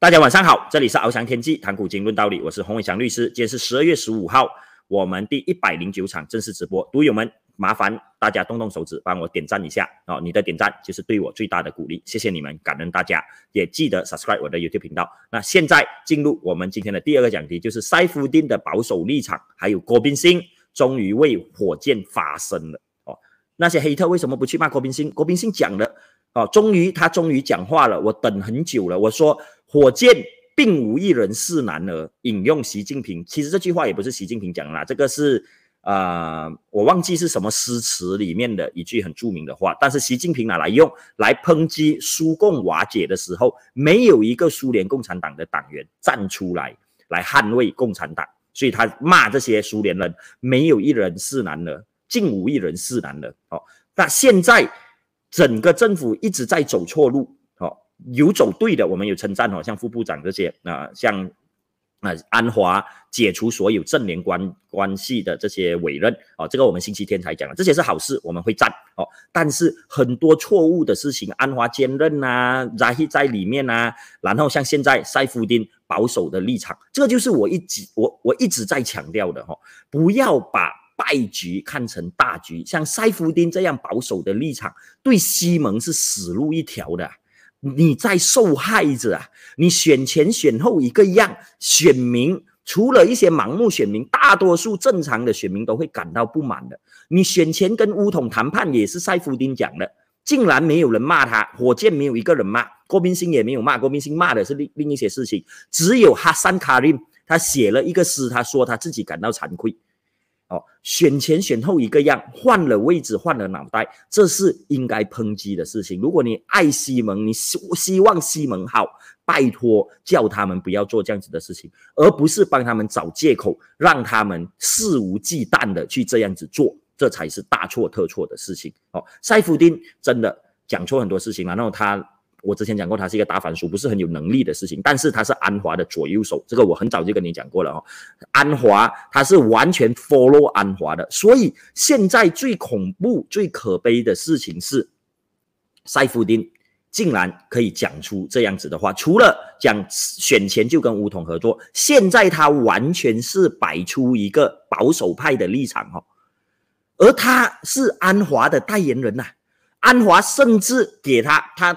大家晚上好，这里是翱翔天际谈股经论道理，我是洪伟祥律师。今天是十二月十五号，我们第一百零九场正式直播，读友们麻烦大家动动手指帮我点赞一下哦，你的点赞就是对我最大的鼓励，谢谢你们，感恩大家，也记得 subscribe 我的 YouTube 频道。那现在进入我们今天的第二个讲题，就是塞夫丁的保守立场，还有郭宾星终于为火箭发声了哦。那些黑特为什么不去骂郭宾星？郭宾星讲了。哦，终于他终于讲话了，我等很久了。我说火箭并无一人是男儿。引用习近平，其实这句话也不是习近平讲的啦，这个是呃，我忘记是什么诗词里面的一句很著名的话。但是习近平拿来用来抨击苏共瓦解的时候，没有一个苏联共产党的党员站出来来捍卫共产党，所以他骂这些苏联人没有一人是男儿，竟无一人是男儿。哦，那现在。整个政府一直在走错路，有走对的，我们有称赞哦，像副部长这些啊，像啊安华解除所有政联关关系的这些委任，哦，这个我们星期天才讲了，这些是好事，我们会赞哦。但是很多错误的事情，安华兼任呐，扎希在里面呐，然后像现在塞夫丁保守的立场，这个就是我一直我我一直在强调的哈，不要把。败局看成大局，像塞夫丁这样保守的立场，对西蒙是死路一条的。你在受害者啊！你选前选后一个样，选民除了一些盲目选民，大多数正常的选民都会感到不满的。你选前跟乌统谈判也是塞夫丁讲的，竟然没有人骂他，火箭没有一个人骂，郭明星也没有骂，郭明星骂的是另另一些事情，只有哈桑卡林他写了一个诗，他说他自己感到惭愧。哦，选前选后一个样，换了位置，换了脑袋，这是应该抨击的事情。如果你爱西蒙，你希希望西蒙好，拜托叫他们不要做这样子的事情，而不是帮他们找借口，让他们肆无忌惮的去这样子做，这才是大错特错的事情。哦，塞夫丁真的讲错很多事情，然后他。我之前讲过，他是一个打反书，不是很有能力的事情。但是他是安华的左右手，这个我很早就跟你讲过了哦。安华他是完全 follow 安华的，所以现在最恐怖、最可悲的事情是，塞夫丁竟然可以讲出这样子的话。除了讲选前就跟吴统合作，现在他完全是摆出一个保守派的立场哦。而他是安华的代言人呐，安华甚至给他他。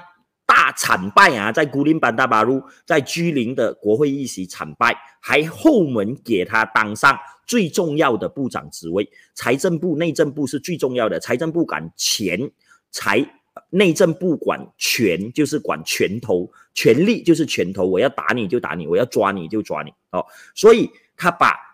大惨败啊，在古林班大巴路，在居林的国会议席惨败，还后门给他当上最重要的部长职位。财政部、内政部是最重要的，财政部管钱财，内政部管权，就是管拳头，权力就是拳头，我要打你就打你，我要抓你就抓你哦。所以他把。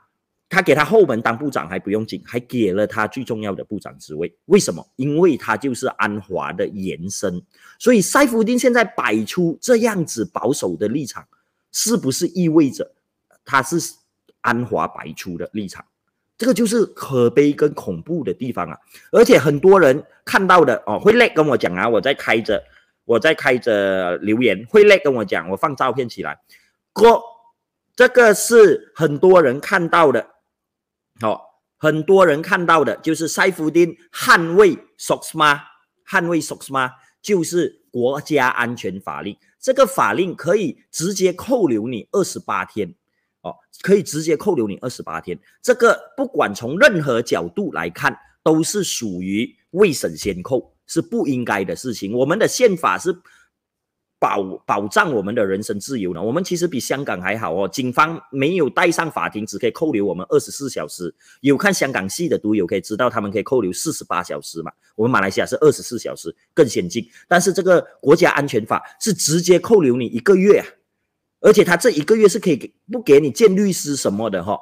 他给他后门当部长还不用紧，还给了他最重要的部长职位。为什么？因为他就是安华的延伸。所以塞夫丁现在摆出这样子保守的立场，是不是意味着他是安华摆出的立场？这个就是可悲跟恐怖的地方啊！而且很多人看到的哦，会累跟我讲啊，我在开着，我在开着留言，会累跟我讲，我放照片起来，哥，这个是很多人看到的。好，很多人看到的就是塞夫丁捍卫 SOXMA，捍卫 SOXMA 就是国家安全法令。这个法令可以直接扣留你二十八天，哦，可以直接扣留你二十八天。这个不管从任何角度来看，都是属于未审先扣，是不应该的事情。我们的宪法是。保保障我们的人身自由呢？我们其实比香港还好哦。警方没有带上法庭，只可以扣留我们二十四小时。有看香港戏的读友可以知道，他们可以扣留四十八小时嘛。我们马来西亚是二十四小时，更先进。但是这个国家安全法是直接扣留你一个月啊，而且他这一个月是可以给不给你见律师什么的哈。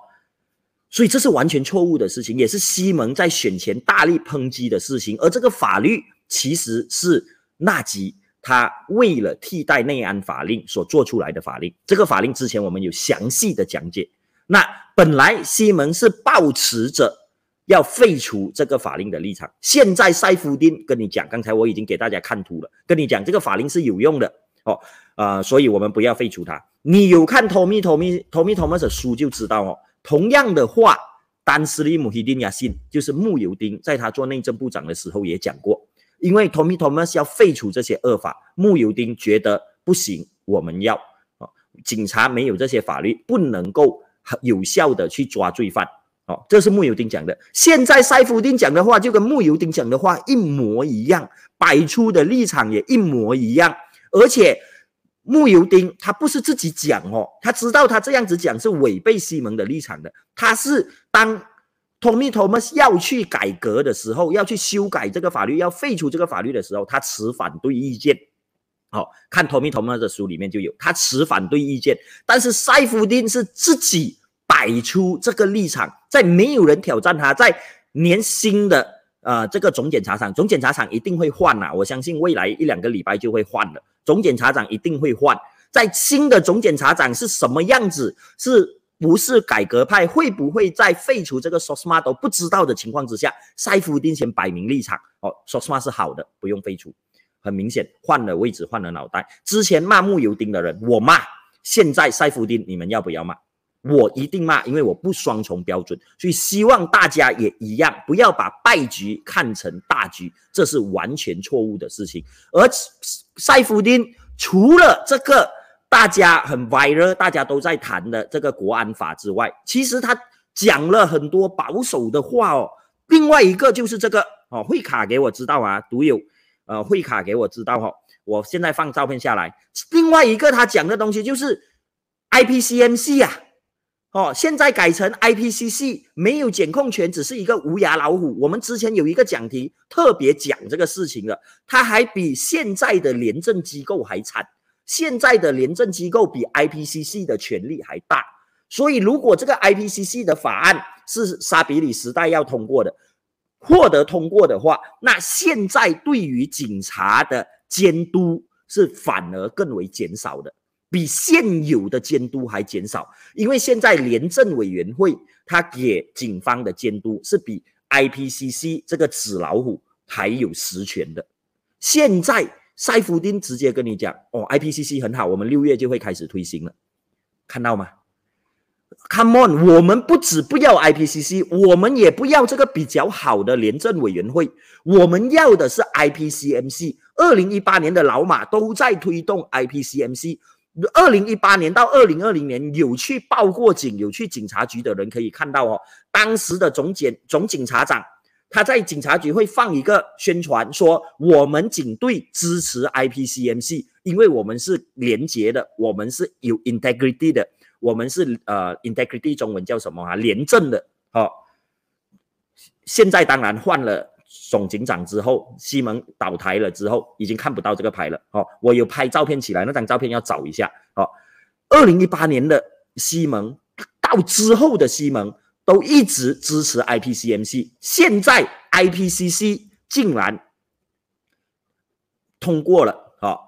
所以这是完全错误的事情，也是西蒙在选前大力抨击的事情。而这个法律其实是纳吉。他为了替代内安法令所做出来的法令，这个法令之前我们有详细的讲解。那本来西蒙是抱持着要废除这个法令的立场，现在塞夫丁跟你讲，刚才我已经给大家看图了，跟你讲这个法令是有用的哦，呃，所以我们不要废除它。你有看 Tommy Tommy Tommy Thomas 的书就知道哦。同样的话，丹斯利姆希丁亚信就是穆尤丁，在他做内政部长的时候也讲过。因为 Tommy Thomas 要废除这些恶法，穆尤丁觉得不行，我们要啊，警察没有这些法律，不能够有效的去抓罪犯。哦，这是穆尤丁讲的。现在塞夫丁讲的话，就跟穆尤丁讲的话一模一样，摆出的立场也一模一样。而且穆尤丁他不是自己讲哦，他知道他这样子讲是违背西蒙的立场的。他是当 Thomas 要去改革的时候，要去修改这个法律，要废除这个法律的时候，他持反对意见。好看 Tommy Thomas 的书里面就有他持反对意见，但是塞夫丁是自己。摆出这个立场，在没有人挑战他，在年新的呃这个总检察长，总检察长一定会换呐，我相信未来一两个礼拜就会换了，总检察长一定会换，在新的总检察长是什么样子，是不是改革派，会不会在废除这个 Sosma 都不知道的情况之下，塞夫丁先摆明立场哦，Sosma 是好的，不用废除，很明显换了位置，换了脑袋，之前骂木油丁的人我骂，现在塞夫丁你们要不要骂？我一定骂，因为我不双重标准，所以希望大家也一样，不要把败局看成大局，这是完全错误的事情。而塞夫丁除了这个大家很 viral，大家都在谈的这个国安法之外，其实他讲了很多保守的话哦。另外一个就是这个哦，会卡给我知道啊，独有呃会卡给我知道哈，我现在放照片下来。另外一个他讲的东西就是 IPCMC 啊。哦，现在改成 IPCC 没有检控权，只是一个无牙老虎。我们之前有一个讲题特别讲这个事情了，他还比现在的廉政机构还惨。现在的廉政机构比 IPCC 的权力还大，所以如果这个 IPCC 的法案是沙比里时代要通过的，获得通过的话，那现在对于警察的监督是反而更为减少的。比现有的监督还减少，因为现在廉政委员会他给警方的监督是比 IPCC 这个纸老虎还有实权的。现在塞夫丁直接跟你讲，哦，IPCC 很好，我们六月就会开始推行了，看到吗？Come on，我们不止不要 IPCC，我们也不要这个比较好的廉政委员会，我们要的是 IPCMC。二零一八年的老马都在推动 IPCMC。二零一八年到二零二零年有去报过警、有去警察局的人可以看到哦，当时的总检总警察长他在警察局会放一个宣传，说我们警队支持 IPCMC，因为我们是廉洁的，我们是有 integrity 的，我们是呃 integrity 中文叫什么啊？廉政的。哦，现在当然换了。总警长之后，西蒙倒台了之后，已经看不到这个牌了。哦，我有拍照片起来，那张照片要找一下。哦，二零一八年的西蒙到之后的西蒙都一直支持 IPCMC，现在 IPCC 竟然通过了。哦，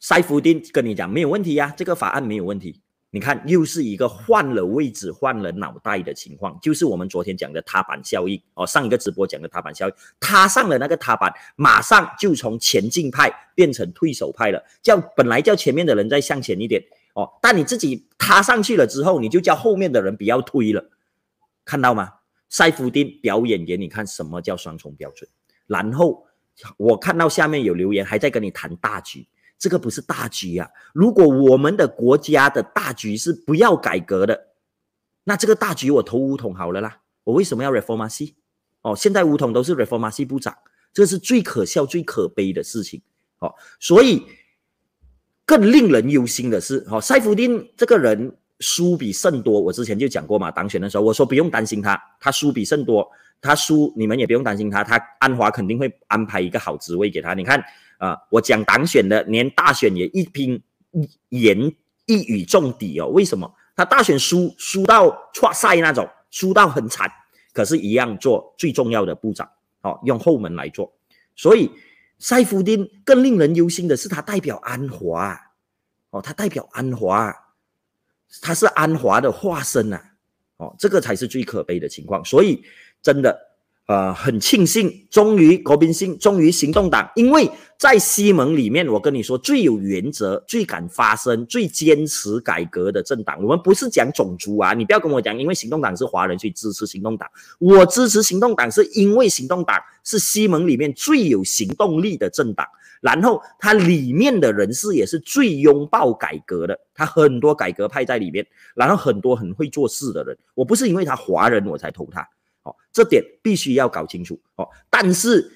塞夫丁跟你讲没有问题呀，这个法案没有问题。你看，又是一个换了位置、换了脑袋的情况，就是我们昨天讲的踏板效应哦。上一个直播讲的踏板效应，踏上了那个踏板，马上就从前进派变成退守派了。叫本来叫前面的人再向前一点哦，但你自己踏上去了之后，你就叫后面的人不要推了。看到吗？塞夫丁表演给你看什么叫双重标准。然后我看到下面有留言，还在跟你谈大局。这个不是大局啊！如果我们的国家的大局是不要改革的，那这个大局我投五统好了啦。我为什么要 reformasi？哦，现在五统都是 reformasi 部长，这是最可笑、最可悲的事情。哦，所以更令人忧心的是，哦，塞夫丁这个人输比胜多。我之前就讲过嘛，当选的时候我说不用担心他，他输比胜多，他输你们也不用担心他，他安华肯定会安排一个好职位给他。你看。啊，我讲党选的，连大选也一拼言一语中底哦。为什么？他大选输输到错赛那种，输到很惨，可是，一样做最重要的部长，哦，用后门来做。所以，塞夫丁更令人忧心的是，他代表安华，哦，他代表安华，他是安华的化身呐，哦，这个才是最可悲的情况。所以，真的。呃，很庆幸，终于国民性，终于行动党，因为在西蒙里面，我跟你说，最有原则、最敢发声、最坚持改革的政党。我们不是讲种族啊，你不要跟我讲，因为行动党是华人，所以支持行动党。我支持行动党，是因为行动党是西蒙里面最有行动力的政党。然后他里面的人士也是最拥抱改革的，他很多改革派在里面，然后很多很会做事的人。我不是因为他华人我才投他，哦，这点必须要搞清楚哦。但是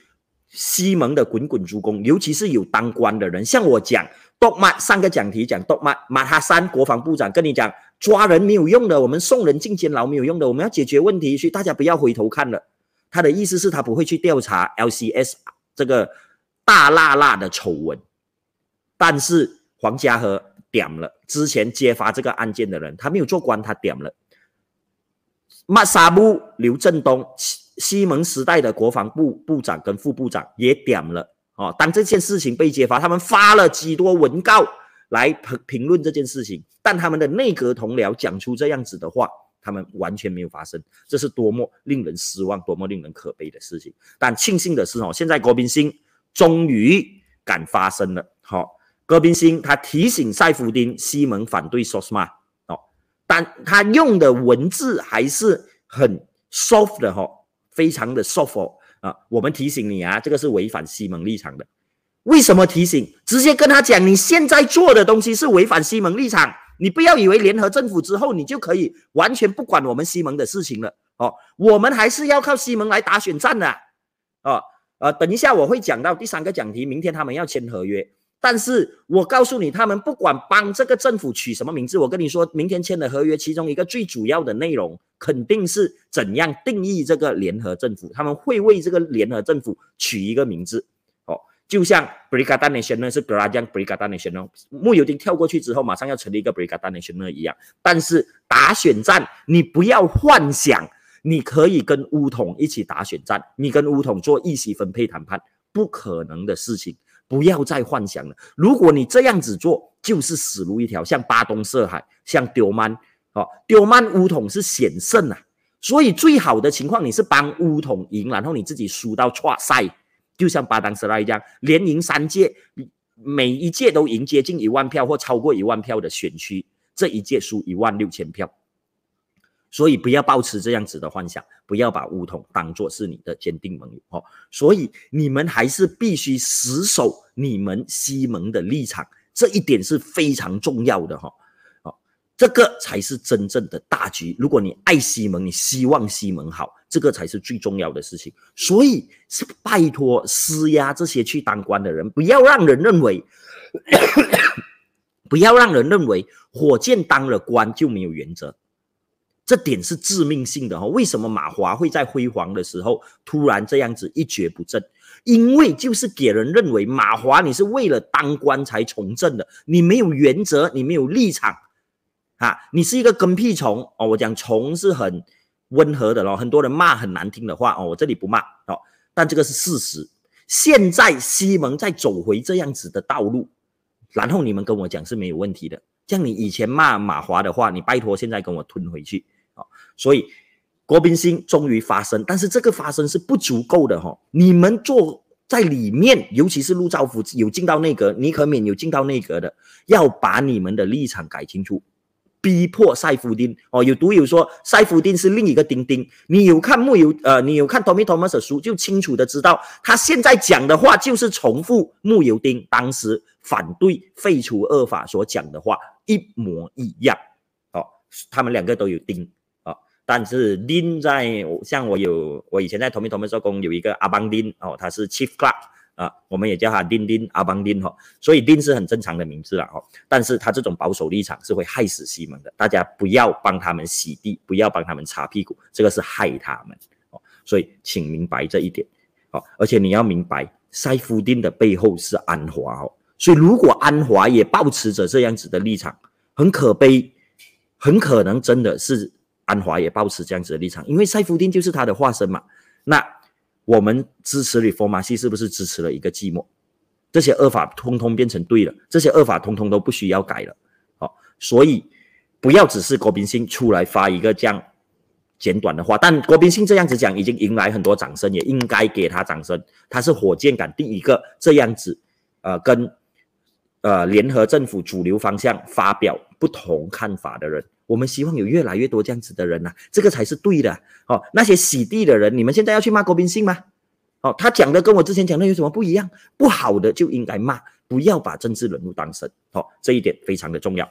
西蒙的滚滚珠公，尤其是有当官的人，像我讲。多马上个讲题讲多马马哈山国防部长跟你讲抓人没有用的，我们送人进监牢没有用的，我们要解决问题，所以大家不要回头看了。他的意思是，他不会去调查 LCS 这个大辣辣的丑闻。但是黄家和点了之前揭发这个案件的人，他没有做官，他点了。马沙布刘振东西西蒙时代的国防部部长跟副部长也点了。哦，当这件事情被揭发，他们发了几多文告来评评论这件事情，但他们的内阁同僚讲出这样子的话，他们完全没有发生，这是多么令人失望、多么令人可悲的事情。但庆幸的是，哦，现在郭宾星终于敢发声了。好，戈宾星他提醒塞夫丁西蒙反对 SOSMA，哦，但他用的文字还是很 soft 的，哈，非常的 soft。啊，我们提醒你啊，这个是违反西蒙立场的。为什么提醒？直接跟他讲，你现在做的东西是违反西蒙立场。你不要以为联合政府之后，你就可以完全不管我们西蒙的事情了。哦，我们还是要靠西蒙来打选战的。哦，呃，等一下我会讲到第三个讲题，明天他们要签合约。但是我告诉你，他们不管帮这个政府取什么名字，我跟你说，明天签的合约，其中一个最主要的内容，肯定是怎样定义这个联合政府。他们会为这个联合政府取一个名字，哦，就像 Brigada Nasional 是 Gerajang Brigada Nasional，穆尤丁跳过去之后，马上要成立一个 Brigada Nasional 一样。但是打选战，你不要幻想你可以跟乌统一起打选战，你跟乌统做议席分配谈判，不可能的事情。不要再幻想了。如果你这样子做，就是死路一条。像巴东涉海，像丢曼，哦，丢曼乌统是险胜啊。所以最好的情况，你是帮乌统赢，然后你自己输到错赛，就像巴当斯拉一样，连赢三届，每一届都赢接近一万票或超过一万票的选区，这一届输一万六千票。所以不要抱持这样子的幻想，不要把乌统当做是你的坚定盟友哦。所以你们还是必须死守你们西蒙的立场，这一点是非常重要的哈。哦，这个才是真正的大局。如果你爱西蒙，你希望西蒙好，这个才是最重要的事情。所以是拜托施压这些去当官的人，不要让人认为，不要让人认为火箭当了官就没有原则。这点是致命性的哈，为什么马华会在辉煌的时候突然这样子一蹶不振？因为就是给人认为马华你是为了当官才从政的，你没有原则，你没有立场，啊，你是一个跟屁虫哦。我讲虫是很温和的咯，很多人骂很难听的话哦，我这里不骂哦，但这个是事实。现在西蒙在走回这样子的道路，然后你们跟我讲是没有问题的。像你以前骂马华的话，你拜托现在跟我吞回去啊！所以国宾星终于发声，但是这个发声是不足够的哈。你们坐在里面，尤其是陆兆福有进到内阁，尼可敏有进到内阁的，要把你们的立场改清楚。逼迫塞夫丁哦，有读友说塞夫丁是另一个丁丁。你有看木有？呃，你有看 Tommy Thomas 的书，就清楚的知道他现在讲的话就是重复木有丁当时反对废除恶法所讲的话一模一样。哦，他们两个都有丁，但是丁在像我有我以前在 Tommy Thomas 做工，有一个阿邦丁哦，他是 Chief Clerk。啊，我们也叫他丁丁阿邦丁哈，所以丁是很正常的名字了哦。但是他这种保守立场是会害死西蒙的，大家不要帮他们洗地，不要帮他们擦屁股，这个是害他们哦。所以请明白这一点哦，而且你要明白，塞夫丁的背后是安华哦。所以如果安华也保持着这样子的立场，很可悲，很可能真的是安华也保持这样子的立场，因为塞夫丁就是他的化身嘛。那。我们支持 reformasi 是不是支持了一个寂寞？这些恶法通通变成对了，这些恶法通通都不需要改了。好，所以不要只是国宾信出来发一个这样简短的话，但国宾信这样子讲已经迎来很多掌声，也应该给他掌声。他是火箭杆第一个这样子，呃，跟呃联合政府主流方向发表不同看法的人。我们希望有越来越多这样子的人呐，这个才是对的。哦，那些洗地的人，你们现在要去骂郭宾信吗？哦，他讲的跟我之前讲的有什么不一样？不好的就应该骂，不要把政治人物当神。哦，这一点非常的重要。